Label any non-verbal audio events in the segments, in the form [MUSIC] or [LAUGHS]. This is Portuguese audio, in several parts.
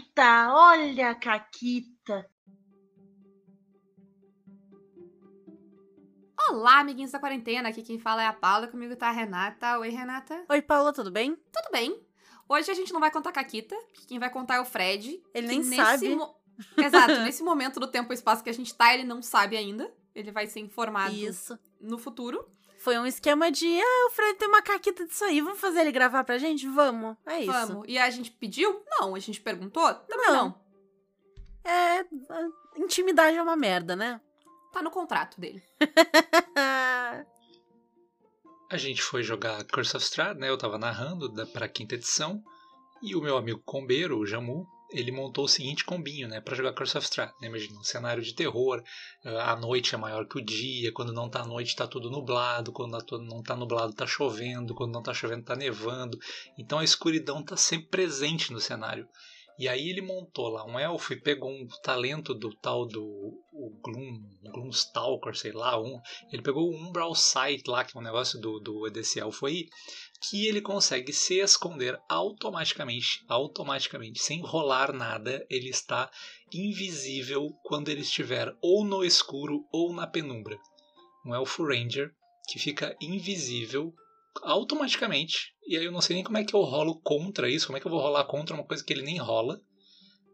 Caquita, olha a Caquita. Olá, amiguinhos da quarentena. Aqui quem fala é a Paula, comigo tá a Renata. Oi, Renata. Oi, Paula, tudo bem? Tudo bem. Hoje a gente não vai contar Caquita, quem vai contar é o Fred. Ele nem sabe. Mo... Exato, [LAUGHS] nesse momento do tempo e espaço que a gente tá, ele não sabe ainda. Ele vai ser informado Isso. no futuro. Foi um esquema de, ah, o Fred tem uma caquita disso aí, vamos fazer ele gravar pra gente? Vamos, é isso. Vamos. E a gente pediu? Não. A gente perguntou? Também não. não. É, intimidade é uma merda, né? Tá no contrato dele. [LAUGHS] a gente foi jogar Curse of Strahd, né? Eu tava narrando da, pra quinta edição. E o meu amigo combeiro, o Jamu, ele montou o seguinte combinho, né, para jogar Curse of Strahd. Né? Imagina um cenário de terror, a noite é maior que o dia, quando não tá noite tá tudo nublado, quando não tá nublado tá chovendo, quando não tá chovendo tá nevando. Então a escuridão tá sempre presente no cenário. E aí ele montou lá um elfo e pegou um talento do tal do o Gloom, Gloomstalker, sei lá, um, ele pegou o Umbral Sight lá, que é um negócio do, do desse elfo aí, que ele consegue se esconder automaticamente, automaticamente, sem rolar nada, ele está invisível quando ele estiver ou no escuro ou na penumbra. Um elfo ranger que fica invisível automaticamente, e aí eu não sei nem como é que eu rolo contra isso, como é que eu vou rolar contra uma coisa que ele nem rola.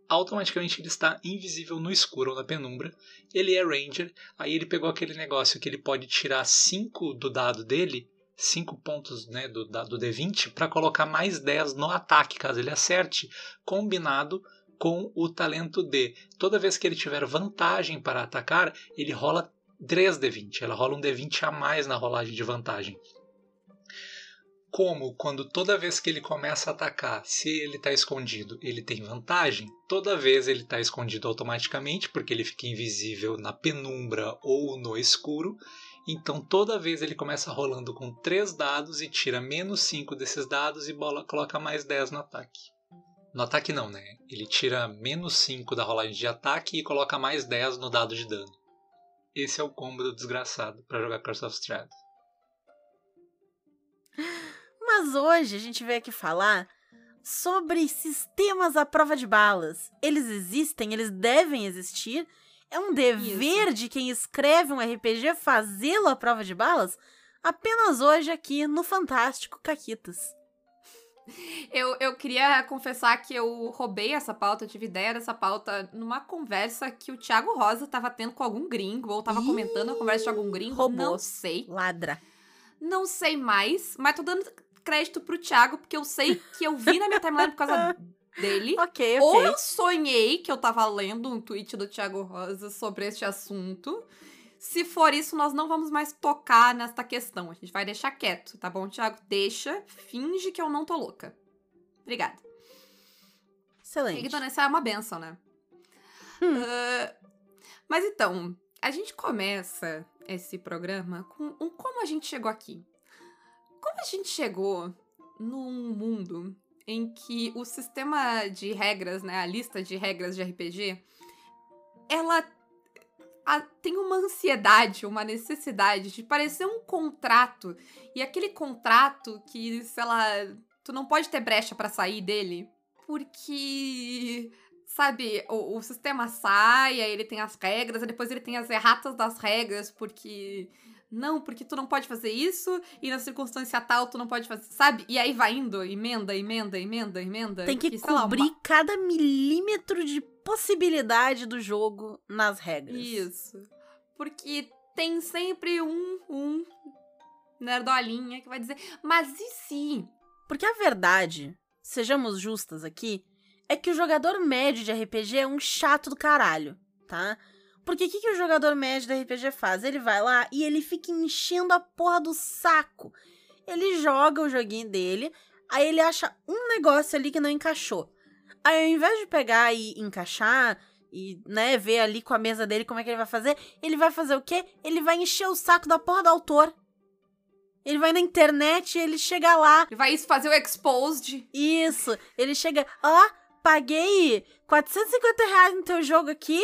Automaticamente ele está invisível no escuro ou na penumbra. Ele é Ranger, aí ele pegou aquele negócio que ele pode tirar 5 do dado dele 5 pontos né, do, do D20 para colocar mais 10 no ataque, caso ele acerte, combinado com o talento D. Toda vez que ele tiver vantagem para atacar, ele rola 3 D20. Ela rola um D20 a mais na rolagem de vantagem. Como quando toda vez que ele começa a atacar, se ele está escondido, ele tem vantagem, toda vez ele está escondido automaticamente, porque ele fica invisível na penumbra ou no escuro, então toda vez ele começa rolando com 3 dados e tira menos 5 desses dados e bola, coloca mais 10 no ataque. No ataque não, né? Ele tira menos 5 da rolagem de ataque e coloca mais 10 no dado de dano. Esse é o combo do desgraçado para jogar Curse of Strahd. Mas hoje a gente veio aqui falar sobre sistemas à prova de balas. Eles existem, eles devem existir é um dever Isso. de quem escreve um RPG fazê-lo à prova de balas? Apenas hoje aqui no Fantástico Caquitas. Eu, eu queria confessar que eu roubei essa pauta, eu tive ideia dessa pauta numa conversa que o Thiago Rosa tava tendo com algum gringo, ou tava Ih, comentando a conversa de algum gringo, roubou. não sei. Ladra. Não sei mais, mas tô dando crédito pro Thiago, porque eu sei que eu vi na minha timeline por causa [LAUGHS] dele. ok, ok. Ou eu sonhei que eu tava lendo um tweet do Thiago Rosa sobre este assunto. Se for isso, nós não vamos mais tocar nesta questão. A gente vai deixar quieto, tá bom, Thiago? Deixa, finge que eu não tô louca. Obrigada. Excelente. Ignorância é uma benção, né? Hum. Uh, mas então, a gente começa esse programa com um como a gente chegou aqui. Como a gente chegou num mundo em que o sistema de regras, né, a lista de regras de RPG, ela a, tem uma ansiedade, uma necessidade de parecer um contrato. E aquele contrato que, sei lá, tu não pode ter brecha para sair dele, porque sabe, o, o, sistema sai, aí ele tem as regras, depois ele tem as erratas das regras, porque não, porque tu não pode fazer isso, e na circunstância tal tu não pode fazer, sabe? E aí vai indo, emenda, emenda, emenda, emenda. Tem que, cobrir lá, uma... cada milímetro de possibilidade do jogo nas regras. Isso. Porque tem sempre um, um nerdolinha que vai dizer, mas e se? Porque a verdade, sejamos justas aqui, é que o jogador médio de RPG é um chato do caralho, tá? Porque o que, que o jogador médio da RPG faz? Ele vai lá e ele fica enchendo a porra do saco. Ele joga o joguinho dele, aí ele acha um negócio ali que não encaixou. Aí ao invés de pegar e encaixar e, né, ver ali com a mesa dele como é que ele vai fazer, ele vai fazer o quê? Ele vai encher o saco da porra do autor. Ele vai na internet, ele chega lá. Vai fazer o exposed. Isso. Ele chega, ó, paguei 450 reais no teu jogo aqui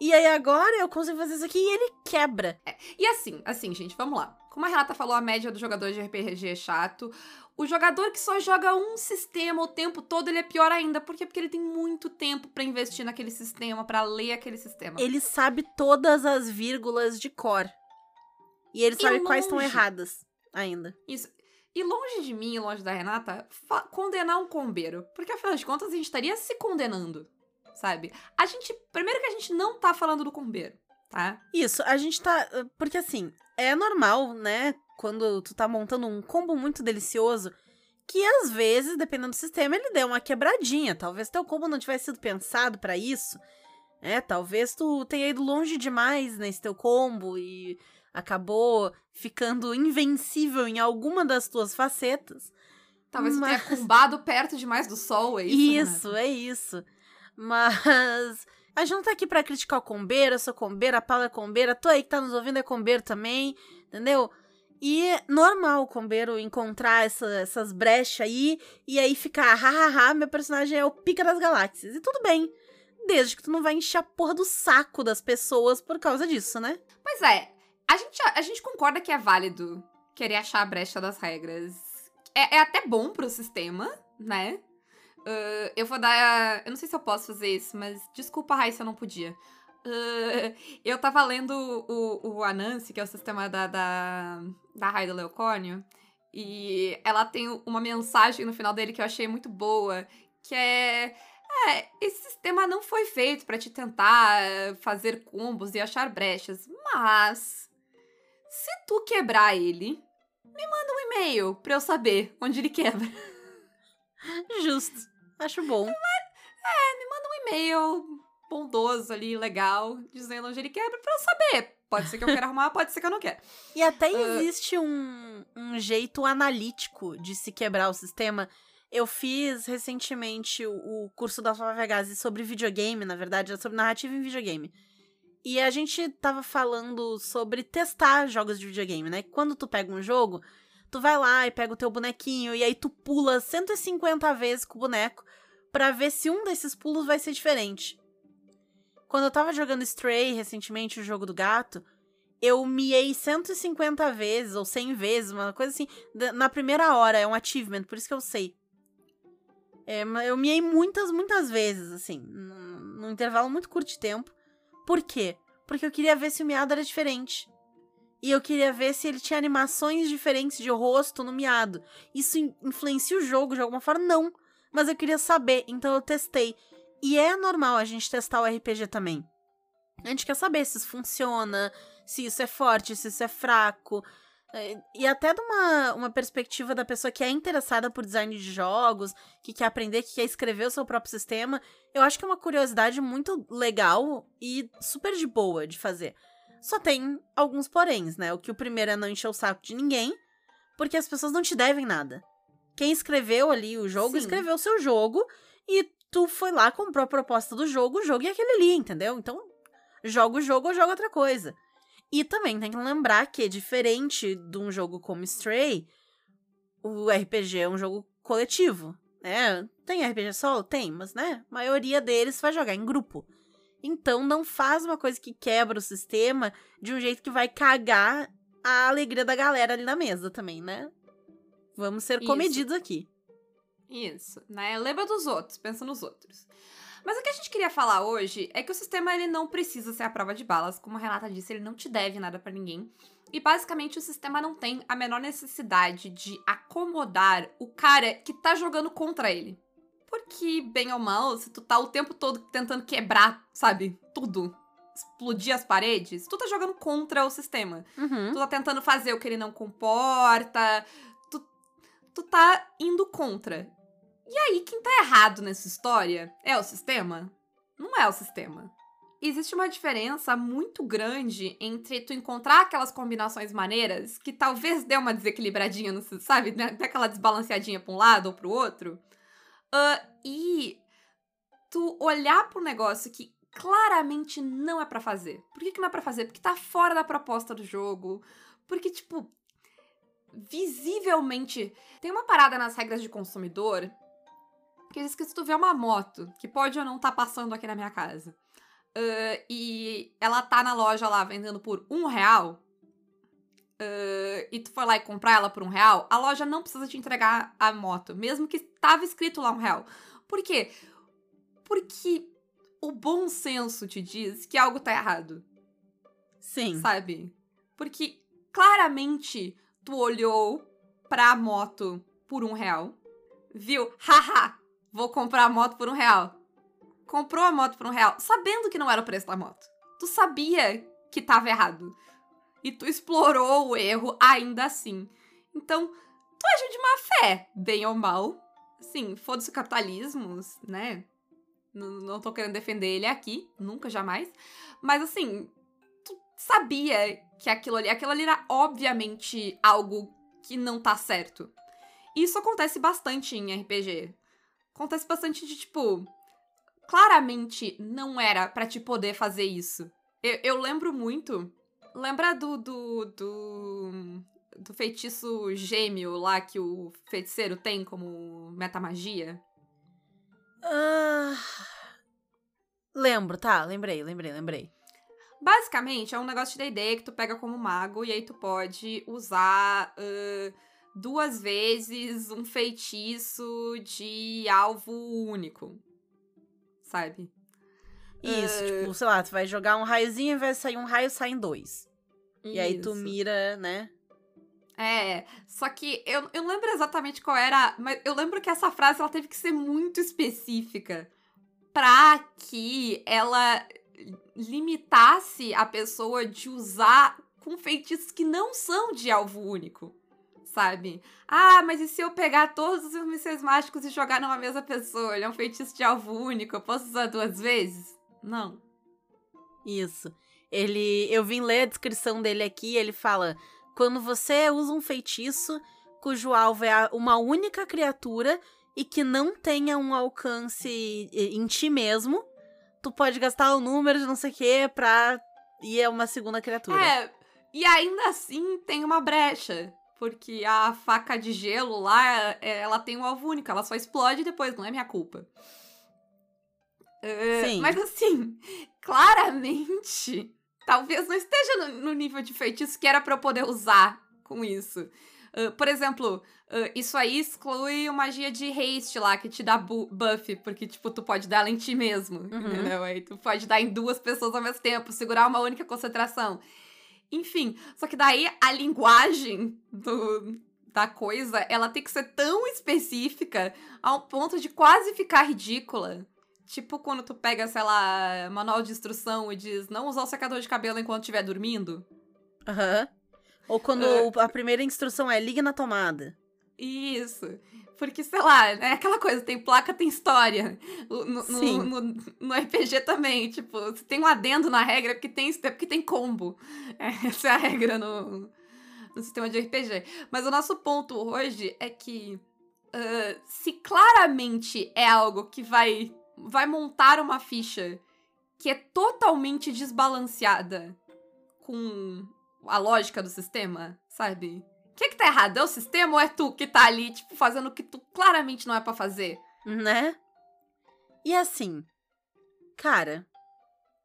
e aí agora eu consigo fazer isso aqui e ele quebra. É, e assim, assim, gente, vamos lá. Como a Renata falou, a média do jogador de RPG é chato. O jogador que só joga um sistema o tempo todo, ele é pior ainda. Por quê? Porque ele tem muito tempo pra investir naquele sistema, pra ler aquele sistema. Ele sabe todas as vírgulas de cor. E ele E sabe quais estão erradas ainda. Isso. E longe de mim, longe da Renata, condenar um combeiro. Porque afinal de contas, a gente estaria se condenando, sabe? A gente. Primeiro que a gente não tá falando do combeiro, tá? Isso, a gente tá. Porque assim, é normal, né? Quando tu tá montando um combo muito delicioso, que às vezes, dependendo do sistema, ele dê uma quebradinha. Talvez teu combo não tivesse sido pensado pra isso. É, talvez tu tenha ido longe demais nesse teu combo e acabou ficando invencível em alguma das tuas facetas. Talvez Mas- tenha cumbado perto demais do sol, é isso? Isso, é isso. Mas a gente não tá aqui pra criticar o combeiro, eu sou combeira, a Paula é combeira, tu aí que tá nos ouvindo é combeiro também, entendeu? E é normal o combeiro encontrar essa- essas brechas aí e aí ficar, hahaha, meu personagem é o pica das galáxias. E tudo bem, desde que tu não vai encher a porra do saco das pessoas por causa disso, né? Pois é, a gente, a gente concorda que é válido querer achar a brecha das regras. É, é até bom pro sistema, né? Ah, eu vou dar. Eu não sei se eu posso fazer isso, mas desculpa, Raíssa, eu não podia. Ah, [LAUGHS] eu tava lendo o, o Anansi, que é o sistema da, da, da Raida Leocórnio, e ela tem uma mensagem no final dele que eu achei muito boa, que é. É, esse sistema não foi feito pra te tentar fazer combos e achar brechas, mas se tu quebrar ele, me manda um e-mail pra eu saber onde ele quebra. Justo. Acho bom. Um e-mail bondoso ali, legal, dizendo onde ele quebra pra eu saber. Pode ser que eu queira arrumar, pode ser que eu não quero. E até Ah. existe um, um jeito analítico de se quebrar o sistema. Eu fiz recentemente o, o curso da Flávia Vegas sobre videogame, na verdade, é sobre narrativa em videogame. E a gente tava falando sobre testar jogos de videogame, né? Quando tu pega um jogo, tu vai lá e pega o teu bonequinho e aí tu pula 150 vezes com o boneco pra ver se um desses pulos vai ser diferente. Quando eu tava jogando Stray recentemente, o jogo do gato, eu miei 150 vezes, ou 100 vezes, uma coisa assim, na primeira hora. É um achievement, por isso que eu sei. É, eu miei muitas, muitas vezes, assim, num intervalo muito curto de tempo. Por quê? Porque eu queria ver se o miado era diferente. E eu queria ver se ele tinha animações diferentes de rosto no miado. Isso in- influencia o jogo de alguma forma? Não. Mas eu queria saber, então eu testei. E é normal a gente testar o RPG também. A gente quer saber se isso funciona, se isso é forte, se isso é fraco. É, E até de uma, uma perspectiva da pessoa que é interessada por design de jogos, que quer aprender, que quer escrever o seu próprio sistema, eu acho que é uma curiosidade muito legal e super de boa de fazer. Só tem alguns poréns, né? O que o primeiro é não encher o saco de ninguém, porque as pessoas não te devem nada. Quem escreveu ali o jogo, Sim. escreveu o seu jogo e tu foi lá, comprou a proposta do jogo, o jogo e aquele ali, entendeu? Então, joga o jogo ou joga outra coisa. E também tem que lembrar que, diferente de um jogo como Stray, o RPG é um jogo coletivo, né? Tem RPG solo? Tem, mas, né? A maioria deles vai jogar em grupo. Então, não faz uma coisa que quebra o sistema de um jeito que vai cagar a alegria da galera ali na mesa também, né? Vamos ser Isso. comedidos aqui. Isso, né? Lembra dos outros, pensa nos outros. Mas o que a gente queria falar hoje é que o sistema ele não precisa ser a prova de balas, como a Renata disse, ele não te deve nada pra ninguém. E basicamente o sistema não tem a menor necessidade de acomodar o cara que tá jogando contra ele. Porque, bem ou mal, se tu tá o tempo todo tentando quebrar, sabe, tudo, explodir as paredes, tu tá jogando contra o sistema. Uhum. Tu tá tentando fazer o que ele não comporta. Tu, tu tá indo contra. E aí, quem tá errado nessa história é o sistema? Não é o sistema. Existe uma diferença muito grande entre tu encontrar aquelas combinações maneiras que talvez dê uma desequilibradinha, no, sabe? Dê aquela desbalanceadinha pra um lado ou pro outro. Ah, e tu olhar pro negócio que claramente não é pra fazer. Por que, que não é pra fazer? Porque tá fora da proposta do jogo. Porque, tipo, visivelmente. Tem uma parada nas regras de consumidor que diz que se tu vê uma moto que pode ou não tá passando aqui na minha casa ah, e ela tá na loja lá vendendo por um real, uh, e tu foi lá e comprar ela por um real, a loja não precisa te entregar a moto, mesmo que tava escrito lá um real. Por quê? Porque o bom senso te diz que algo tá errado. Sim. Sabe? Porque claramente tu olhou pra moto por um real, viu, haha, vou comprar a moto por um real. Comprou a moto por um real, sabendo que não era o preço da moto. Tu sabia que tava errado. E tu explorou o erro ainda assim. Então, tu agiu de má fé, bem ou mal. Sim, foda-se o capitalismo, né? Não, não tô querendo defender ele aqui, nunca, jamais. Mas assim, tu sabia que aquilo ali, aquilo ali era obviamente algo que não tá certo. Isso acontece bastante em RPG. Acontece bastante de tipo. Claramente não era para te poder fazer isso. Eu, eu, lembro muito. Lembra do, do, do. do feitiço gêmeo lá que o feiticeiro tem como metamagia? Ah. Lembro, tá, lembrei, lembrei, lembrei. Basicamente, é um negócio de D&D que tu pega como mago e aí tu pode usar uh, duas vezes um feitiço de alvo único. Sabe? Isso, uh, tipo, sei lá, tu vai jogar um raiozinho, invés de sair um raio, saem dois. Isso. E aí tu mira, né? É, só que eu, eu lembro exatamente qual era, mas eu lembro que essa frase ela teve que ser muito específica pra que ela limitasse a pessoa de usar com feitiços que não são de alvo único, sabe? Ah, mas e se eu pegar todos os mísseis mágicos e jogar numa mesma pessoa? Ele é um feitiço de alvo único, eu posso usar duas vezes? Não. Isso. Ele, eu vim ler a descrição dele aqui, ele fala: quando você usa um feitiço cujo alvo é uma única criatura e que não tenha um alcance em ti mesmo, tu pode gastar o número de não sei o que pra ir a uma segunda criatura. É, e ainda assim tem uma brecha. Porque a faca de gelo lá, é, ela tem um alvo único, ela só explode depois, não é minha culpa. Uh, Sim. Mas assim, [LAUGHS] claramente, talvez não esteja no, no nível de feitiço que era pra eu poder usar com isso. Uh, por exemplo, uh, isso aí exclui o magia de haste lá, que te dá bu buff, porque, tipo, tu pode dar ela em ti mesmo, uhum. entendeu? Aí tu pode dar em duas pessoas ao mesmo tempo, segurar uma única concentração. Enfim, só que daí a linguagem do, da coisa, ela tem que ser tão específica ao ponto de quase ficar ridícula. Tipo quando tu pega, sei lá, manual de instrução e diz não usar o secador de cabelo enquanto estiver dormindo. Aham. Uhum. Ou quando uh, a primeira instrução é liga na tomada. Isso. Porque, sei lá, é aquela coisa, tem placa, tem história. No, Sim. No, no, no, RPG também, tipo, se tem um adendo na regra, é porque tem, é porque tem combo. [LAUGHS] É, essa é a regra no, no sistema de RPG. Mas o nosso ponto hoje é que uh, se claramente é algo que vai, vai montar uma ficha que é totalmente desbalanceada com a lógica do sistema, sabe? O que, que tá errado? É o sistema ou é tu que tá ali, tipo, fazendo o que tu claramente não é para fazer? Né? E assim, cara,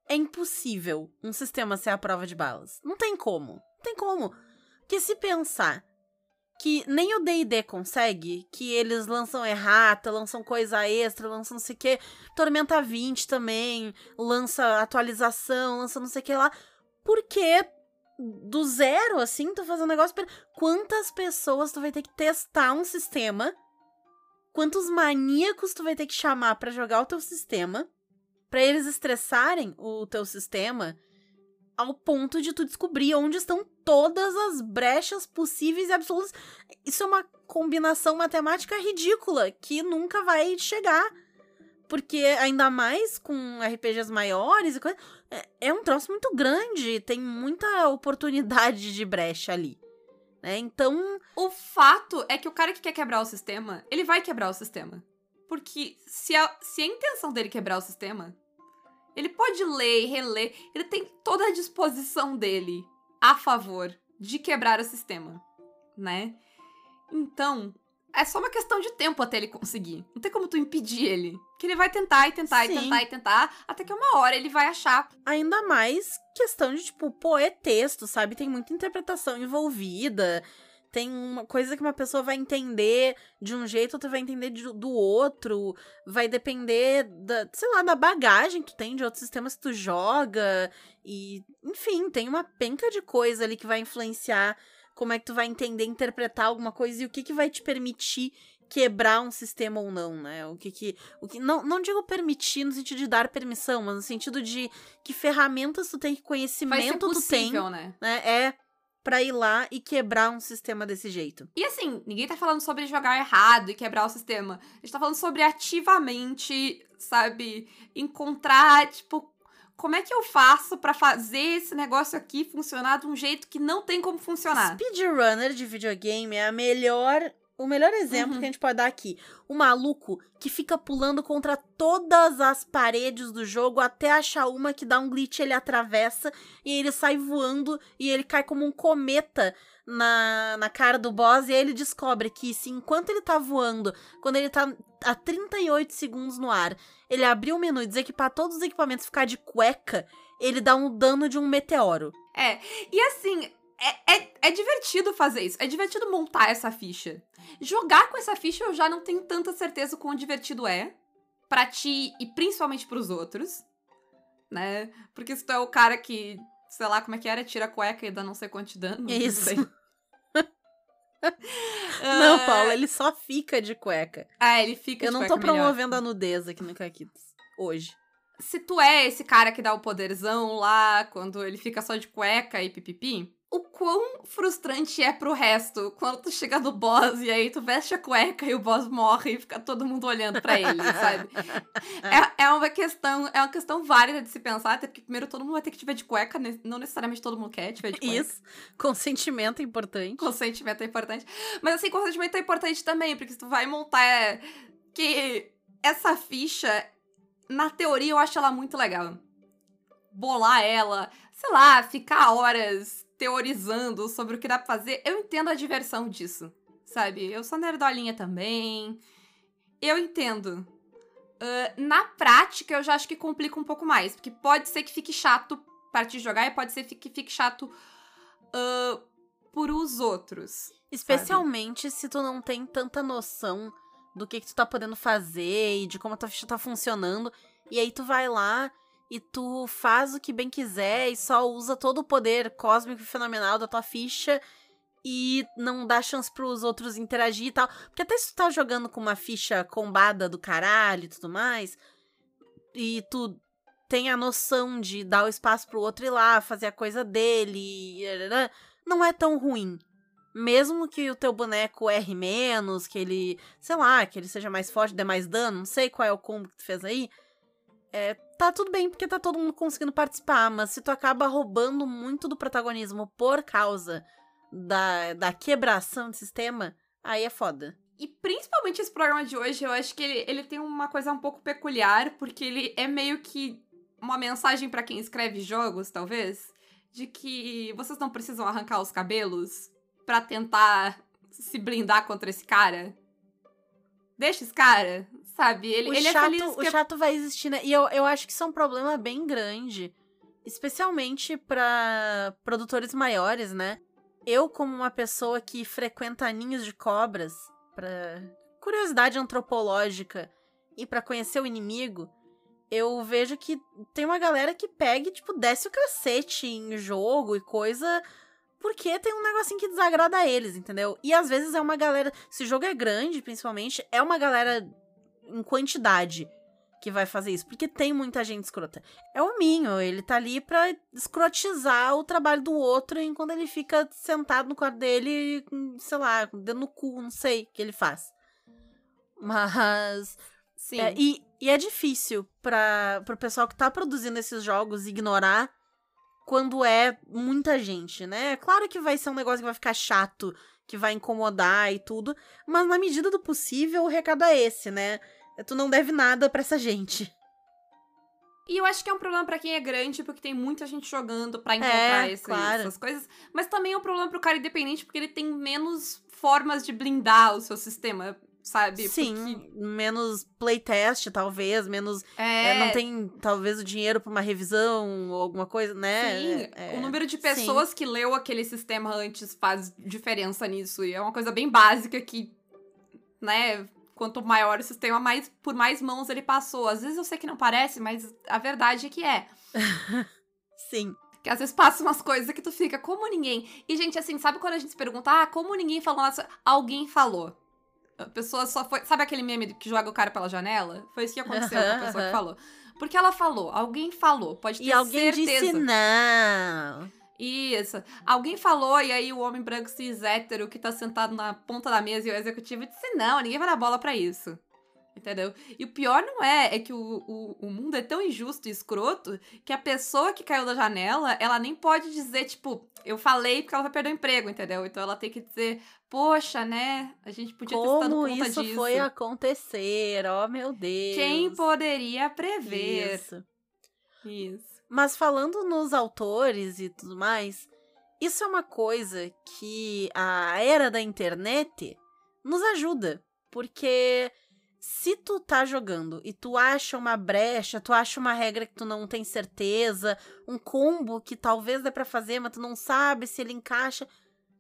é impossível um sistema ser a prova de balas. Não tem como. Não tem como. Porque se pensar que nem o D&D consegue, que eles lançam errata, lançam coisa extra, lançam não sei o que, Tormenta 20 também, lança atualização, lança não sei o que lá, porque do zero, assim, tu fazer um negócio. Quantas pessoas tu vai ter que testar um sistema? Quantos maníacos tu vai ter que chamar para jogar o teu sistema? para eles estressarem o teu sistema ao ponto de tu descobrir onde estão todas as brechas possíveis e absolutas. Isso é uma combinação matemática ridícula que nunca vai chegar. Porque ainda mais com RPGs maiores e coisa, é, é um troço muito grande, tem muita oportunidade de brecha ali. Né? Então. O fato é que o cara que quer quebrar o sistema, ele vai quebrar o sistema. Porque se a, se a intenção dele quebrar o sistema, ele pode ler e reler, ele tem toda a disposição dele a favor de quebrar o sistema, né? Então, é só uma questão de tempo até ele conseguir. Não tem como tu impedir ele. Que ele vai tentar e tentar Sim. e tentar e tentar, até que uma hora ele vai achar. Ainda mais questão de, tipo, pô, é texto, sabe? Tem muita interpretação envolvida. Tem uma coisa que uma pessoa vai entender de um jeito, outra vai entender de- do outro. Vai depender da, sei lá, da bagagem que tu tem de outros sistemas que tu joga. E, enfim, tem uma penca de coisa ali que vai influenciar como é que tu vai entender, interpretar alguma coisa e o que que vai te permitir quebrar um sistema ou não, né? O que que, o que não, não digo permitir no sentido de dar permissão, mas no sentido de que ferramentas tu tem, que conhecimento tu tem, possível, né? né? É pra ir lá e quebrar um sistema desse jeito. E assim, ninguém tá falando sobre jogar errado e quebrar o sistema. A gente tá falando sobre ativamente, sabe, encontrar, tipo, como é que eu faço pra fazer esse negócio aqui funcionar de um jeito que não tem como funcionar? Speedrunner de videogame é a melhor. O melhor exemplo Uhum. que a gente pode dar aqui. O maluco que fica pulando contra todas as paredes do jogo até achar uma que dá um glitch, ele atravessa e ele sai voando e ele cai como um cometa na, na cara do boss. E aí ele descobre que se enquanto ele tá voando, quando ele tá a 38 segundos no ar, ele abrir o menu e desequipar todos os equipamentos ficar de cueca, ele dá um dano de um meteoro. É, e assim, é, é, é divertido fazer isso. É divertido montar essa ficha. Jogar com essa ficha eu já não tenho tanta certeza quão divertido é. Pra ti e principalmente pros outros. Né? Porque se tu é o cara que, sei lá como é que era, tira a cueca e dá não sei quanto de dano. Isso. sei. [LAUGHS] Não, Ah, Paulo, ele só fica de cueca. Ah, ele fica Eu de não tô cueca melhor. promovendo a nudez aqui no Caquitos. Hoje. se tu é esse cara que dá o poderzão lá, quando ele fica só de cueca e pipipi, o quão frustrante é pro resto quando tu chega no boss e aí tu veste a cueca e o boss morre e fica todo mundo olhando pra ele, sabe? [LAUGHS] É, é uma questão, é uma questão válida de se pensar, até porque primeiro todo mundo vai ter que te ver de cueca, não necessariamente todo mundo quer te ver de cueca. Isso. Consentimento é importante. Consentimento é importante. Mas assim, consentimento é importante também, porque se tu vai montar é, que essa ficha, na teoria, eu acho ela muito legal. Bolar ela, sei lá, ficar horas teorizando sobre o que dá pra fazer. Eu entendo a diversão disso, sabe? Eu sou nerdolinha também. Eu entendo. Ah, na prática, eu já acho que complica um pouco mais, porque pode ser que fique chato para te jogar e pode ser que fique chato ah, por os outros. Especialmente se tu não tem tanta noção do que, que tu tá podendo fazer e de como a tua ficha tá funcionando. E aí tu vai lá e tu faz o que bem quiser e só usa todo o poder cósmico e fenomenal da tua ficha e não dá chance pros outros interagir e tal. Porque até se tu tá jogando com uma ficha combada do caralho e tudo mais, e tu tem a noção de dar o espaço pro outro ir lá, fazer a coisa dele, não é tão ruim. Mesmo que o teu boneco erre menos, que ele, sei lá, que ele seja mais forte, dê mais dano, não sei qual é o combo que tu fez aí, é, tá tudo bem porque tá todo mundo conseguindo participar, mas se tu acaba roubando muito do protagonismo por causa da, da quebração de sistema, aí é foda. E principalmente esse programa de hoje, eu acho que ele, ele tem uma coisa um pouco peculiar, porque ele é meio que uma mensagem pra quem escreve jogos, talvez, de que vocês não precisam arrancar os cabelos pra tentar se blindar contra esse cara. Deixa esse cara, sabe? Ele, o, ele chato, é feliz o que chato vai existir, né? E eu, eu acho que isso é um problema bem grande. Especialmente pra produtores maiores, né? Eu, como uma pessoa que frequenta ninhos de cobras, pra curiosidade antropológica e pra conhecer o inimigo, eu vejo que tem uma galera que pega e, tipo, desce o cacete em jogo e coisa porque tem um negocinho que desagrada a eles, entendeu? E às vezes é uma galera. Se o jogo é grande, principalmente, é uma galera em quantidade que vai fazer isso, porque tem muita gente escrota. É o Minho, ele tá ali pra escrotizar o trabalho do outro enquanto ele fica sentado no quarto dele, sei lá, com o dedo no cu, não sei o que ele faz. Mas. Sim. É, e, e é difícil para pro pessoal que tá produzindo esses jogos ignorar quando é muita gente, né? Claro que vai ser um negócio que vai ficar chato, que vai incomodar e tudo, mas na medida do possível o recado é esse, né? Tu não deve nada pra essa gente. E eu acho que é um problema pra quem é grande, porque tem muita gente jogando pra encontrar É, esse- claro. essas coisas. Mas também é um problema pro cara independente, porque ele tem menos formas de blindar o seu sistema, sabe? Sim, Porque, menos playtest, talvez, menos. é, é, não tem, talvez, o dinheiro pra uma revisão ou alguma coisa, né? Sim, É, o número de pessoas que leu aquele sistema antes faz diferença nisso. E é uma coisa bem básica que, né, quanto maior o sistema, mais por mais mãos ele passou. Às vezes eu sei que não parece, mas a verdade é que é. [LAUGHS] Sim. Que às vezes passa umas coisas que tu fica, como ninguém. E, gente, assim, sabe quando a gente se pergunta, ah, como ninguém falou. Alguém falou. A pessoa só foi. Sabe aquele meme que joga o cara pela janela? Foi isso que aconteceu com a pessoa que falou. Porque ela falou, alguém falou, pode ter E alguém certeza. disse não. Isso. Alguém falou, e aí o homem branco cis hétero que tá sentado na ponta da mesa e o executivo disse: não, ninguém vai dar bola pra isso. Entendeu? E o pior não é, é que o, o, o mundo é tão injusto e escroto que a pessoa que caiu da janela, ela nem pode dizer, tipo, eu falei porque ela vai perder o emprego, entendeu? Então ela tem que dizer, poxa, né? A gente podia ter se dado Como conta isso disso. foi acontecer? Oh, meu Deus. Quem poderia prever? Isso. Isso. Mas falando nos autores e tudo mais, isso é uma coisa que a era da internet nos ajuda. Porque se tu tá jogando e tu acha uma brecha, tu acha uma regra que tu não tem certeza, um combo que talvez dê pra fazer, mas tu não sabe se ele encaixa,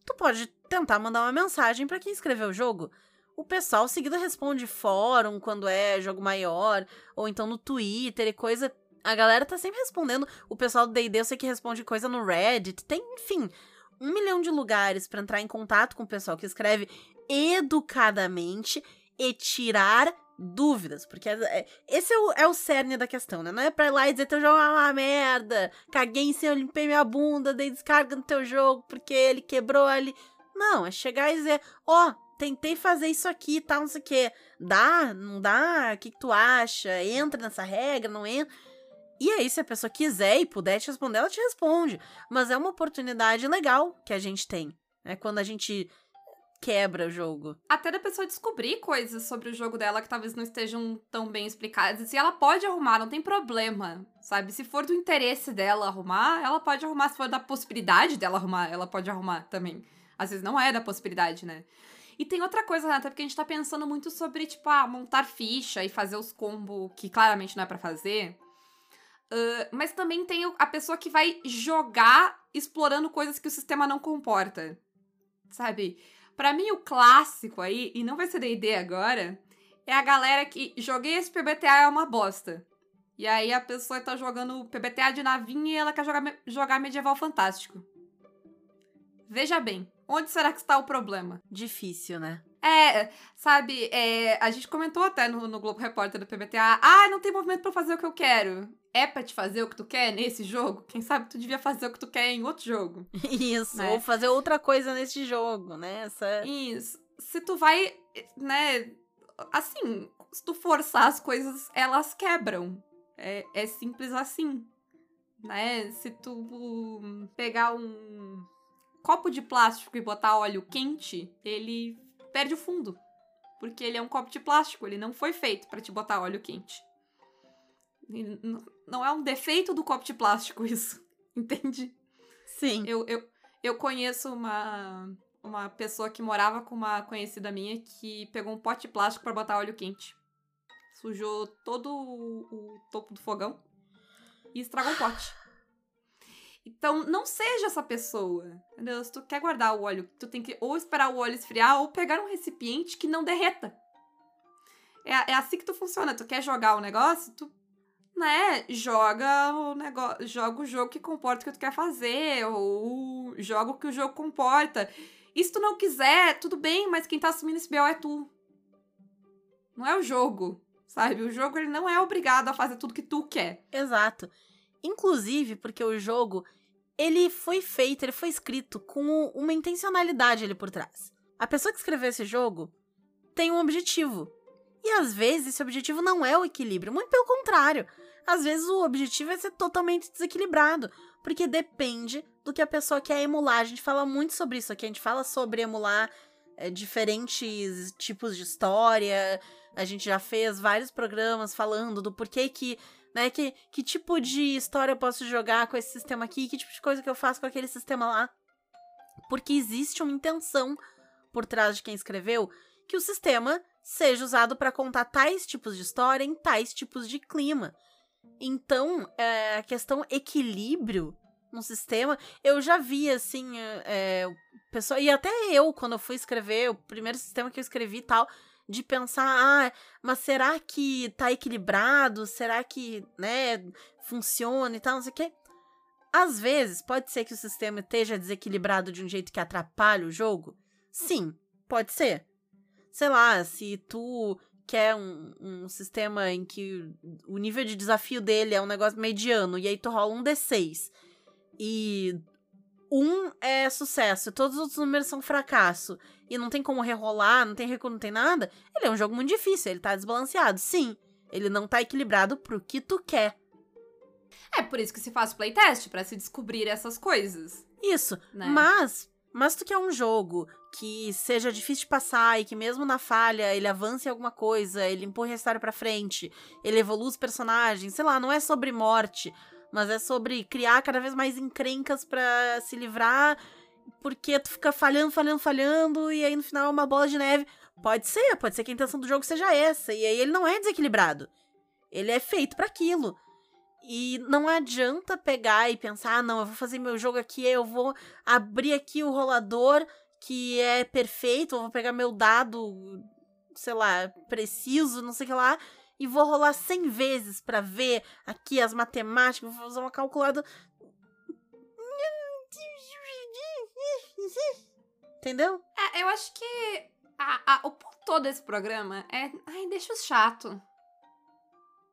tu pode tentar mandar uma mensagem pra quem escreveu o jogo. O pessoal seguido responde fórum quando é jogo maior, ou então no Twitter e coisa. A galera tá sempre respondendo. O pessoal do D&D eu sei que responde coisa no Reddit. Tem, enfim, um milhão de lugares pra entrar em contato com o pessoal que escreve educadamente e tirar dúvidas. Porque é- é- esse é o, é o cerne da questão, né? Não é pra ir lá e dizer teu jogo é uma merda, caguei em cima, limpei minha bunda, dei descarga no teu jogo porque ele quebrou ali. Não, é chegar e dizer, ó, tentei fazer isso aqui e tal, não sei o quê. Dá? Não dá? O que, que tu acha? Entra nessa regra? Não entra? E aí, se a pessoa quiser e puder te responder, ela te responde. Mas é uma oportunidade legal que a gente tem, né? Quando a gente quebra o jogo. até da pessoa descobrir coisas sobre o jogo dela que talvez não estejam tão bem explicadas. E ela pode arrumar, não tem problema, sabe? Se for do interesse dela arrumar, ela pode arrumar. Se for da possibilidade dela arrumar, ela pode arrumar também. Às vezes não é da possibilidade, né? E tem outra coisa, Renata, porque a gente tá pensando muito sobre, tipo, ah, montar ficha e fazer os combos que claramente não é pra fazer. Ah, mas também tem a pessoa que vai jogar explorando coisas que o sistema não comporta. Sabe? Pra mim, o clássico aí, e não vai ser D&D agora, é a galera que joguei esse PBTA é uma bosta. E aí a pessoa tá jogando PBTA de navinha e ela quer jogar, jogar medieval fantástico. Veja bem, onde será que está o problema? Difícil, né? É, sabe, é, a gente comentou até no, no Globo Repórter do PBTA, ah, não tem movimento pra fazer o que eu quero. É pra te fazer o que tu quer nesse jogo? Quem sabe tu devia fazer o que tu quer em outro jogo. [LAUGHS] Isso, Né? ou fazer outra coisa nesse jogo, né? Essa... Isso. Se tu vai, né, assim, se tu forçar as coisas, elas quebram. É, é simples assim, né? Se tu pegar um copo de plástico e botar óleo quente, ele perde o fundo. Porque ele é um copo de plástico, ele não foi feito pra te botar óleo quente. Não é um defeito do copo de plástico [LAUGHS] isso, entende? Sim. Eu, eu, eu conheço uma, uma pessoa que morava com uma conhecida minha que pegou um pote de plástico pra botar óleo quente. Sujou todo o, o topo do fogão e estragou o pote. Então, não seja essa pessoa. Entendeu? Se tu quer guardar o óleo, tu tem que ou esperar o óleo esfriar ou pegar um recipiente que não derreta. É, é assim que tu funciona. Tu quer jogar o negócio, tu né, joga o negócio, joga o jogo que comporta o que tu quer fazer, ou joga o que o jogo comporta. E se tu não quiser, tudo bem, mas quem tá assumindo esse BO é tu. Não é o jogo, sabe? O jogo ele não é obrigado a fazer tudo que tu quer. Exato. Inclusive, porque o jogo, ele foi feito, ele foi escrito com uma intencionalidade ali por trás. A pessoa que escreveu esse jogo tem um objetivo. E às vezes esse objetivo não é o equilíbrio, muito pelo contrário. Às vezes o objetivo é ser totalmente desequilibrado, porque depende do que a pessoa quer emular. A gente fala muito sobre isso aqui, a gente fala sobre emular é, diferentes tipos de história, A gente já fez vários programas falando do porquê que, né, que, que tipo de história eu posso jogar com esse sistema aqui, que tipo de coisa que eu faço com aquele sistema lá. Porque existe uma intenção por trás de quem escreveu que o sistema seja usado para contar tais tipos de história em tais tipos de clima. Então, é, a questão equilíbrio no sistema, eu já vi, assim, é, pessoa, e até eu, quando eu fui escrever, o primeiro sistema que eu escrevi e tal, de pensar, ah, mas será que tá equilibrado? Será que, né, funciona e tal, não sei o quê. Às vezes, pode ser que o sistema esteja desequilibrado de um jeito que atrapalhe o jogo? Sim, pode ser. Sei lá, se tu quer um, um sistema em que o nível de desafio dele é um negócio mediano, e aí tu rola um D6 e um é sucesso, todos os outros números são fracasso, e não tem como rerolar, não tem recuo, não tem nada, ele é um jogo muito difícil, ele tá desbalanceado. Sim, ele não tá equilibrado pro que tu quer. É por isso que se faz playtest, para se descobrir essas coisas. Isso, né? mas mas tu quer um jogo que seja difícil de passar e que mesmo na falha ele avance em alguma coisa, ele empurre a história pra frente, ele evolua os personagens, sei lá, não é sobre morte, mas é sobre criar cada vez mais encrencas para se livrar, porque tu fica falhando, falhando, falhando, e aí no final é uma bola de neve. Pode ser, pode ser que a intenção do jogo seja essa, e aí ele não é desequilibrado. Ele é feito para aquilo. E não adianta pegar e pensar, ah, não, eu vou fazer meu jogo aqui, eu vou abrir aqui o rolador que é perfeito, eu vou pegar meu dado, sei lá, preciso, não sei o que lá, e vou rolar 100 vezes para ver aqui as matemáticas, vou fazer uma calculadora. Entendeu? É, eu acho que a, a, o ponto todo desse programa é. Ai, deixa os chato.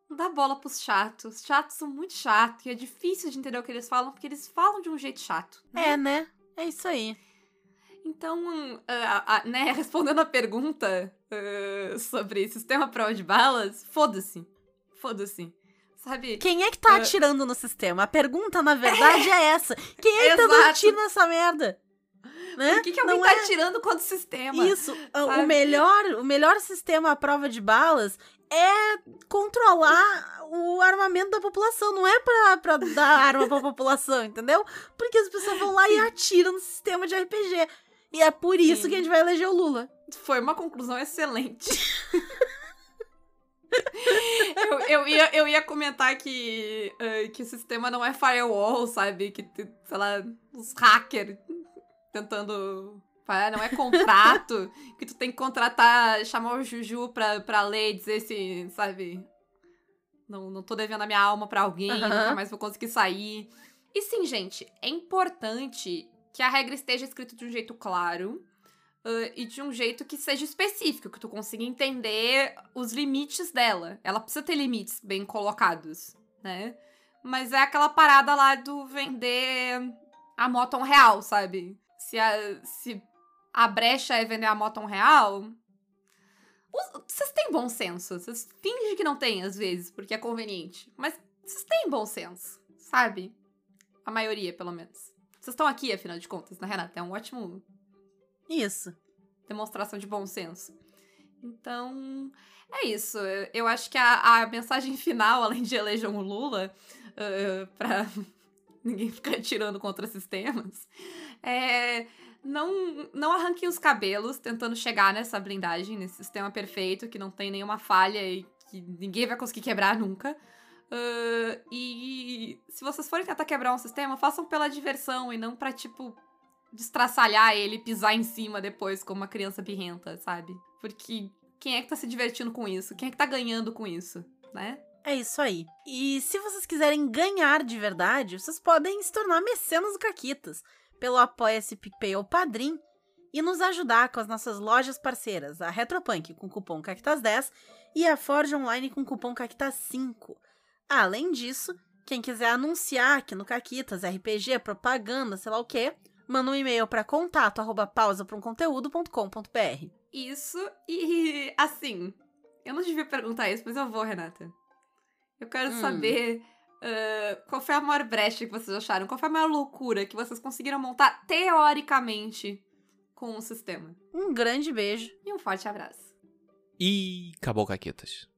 Não dá bola pros chatos. Os chatos são muito chatos e é difícil de entender o que eles falam porque eles falam de um jeito chato. Né? É, né? É isso aí. Então, uh, uh, né, [LAUGHS] respondendo a pergunta uh, sobre sistema prova de balas, foda-se. Foda-se. Sabe? Quem é que tá atirando no sistema? A pergunha, na verdade, é, essa. Quem é que tá dando tiro nessa merda? Né? Por que, que alguém Não tá é... atirando contra o sistema? Isso. Sabe? O melhor, o melhor sistema à prova de balas é controlar o armamento da população, não é pra, pra dar arma pra população, entendeu? Porque as pessoas vão lá e atiram no sistema de RPG. E é por isso Sim. que a gente vai eleger o Lula. Foi uma conclusão excelente. [LAUGHS] eu, eu, ia, eu ia comentar que, uh, que o sistema não é firewall, sabe? Que, sei lá, os hackers tentando não é contrato [LAUGHS] que tu tem que contratar, chamar o Juju pra, pra ler e dizer se, sabe? Não, não tô devendo a minha alma pra alguém, uhum. nunca mais vou conseguir sair. E sim, gente, é importante que a regra esteja escrita de um jeito claro uh, e de um jeito que seja específico, que tu consiga entender os limites dela. Ela precisa ter limites bem colocados, né? Mas é aquela parada lá do vender a moto um real, sabe? Se, a, se a brecha é vender a moto um real. Vocês têm bom senso. Vocês fingem que não tem, às vezes, porque é conveniente. Mas vocês têm bom senso, sabe? A maioria, pelo menos. Vocês estão aqui, afinal de contas, né, Renata? É um ótimo. Isso. Demonstração de bom senso. Então, é isso. Eu acho que a, a mensagem [LAUGHS] final, além de eleger um Lula, uh, pra [LAUGHS] ninguém ficar tirando contra sistemas, é não, não arranquem os cabelos tentando chegar nessa blindagem, nesse sistema perfeito que não tem nenhuma falha e que ninguém vai conseguir quebrar nunca. Uh, e se vocês forem tentar quebrar um sistema, façam pela diversão e não pra, tipo, destraçalhar ele pisar em cima depois como uma criança birrenta, sabe? Porque quem é que tá se divertindo com isso? Quem é que tá ganhando com isso, né? É isso aí. E se vocês quiserem ganhar de verdade, vocês podem se tornar mecenas do Caquitas pelo Apoia-se PicPay ou Padrim e nos ajudar com as nossas lojas parceiras, a Retropunk com cupom CACTAS10 e a Forge Online com cupom CACTAS5. Além disso, quem quiser anunciar aqui no Caquitas, RPG, propaganda, sei lá o quê, manda um e-mail para contato arroba pausa um conteúdo.com.br. Isso, e assim, eu não devia perguntar isso, mas eu vou, Renata. Eu quero hum. saber Uh, qual foi a maior brecha que vocês acharam? Qual foi a maior loucura que vocês conseguiram montar teoricamente com o sistema? Um grande beijo e um forte abraço. E acabou, Caquetas.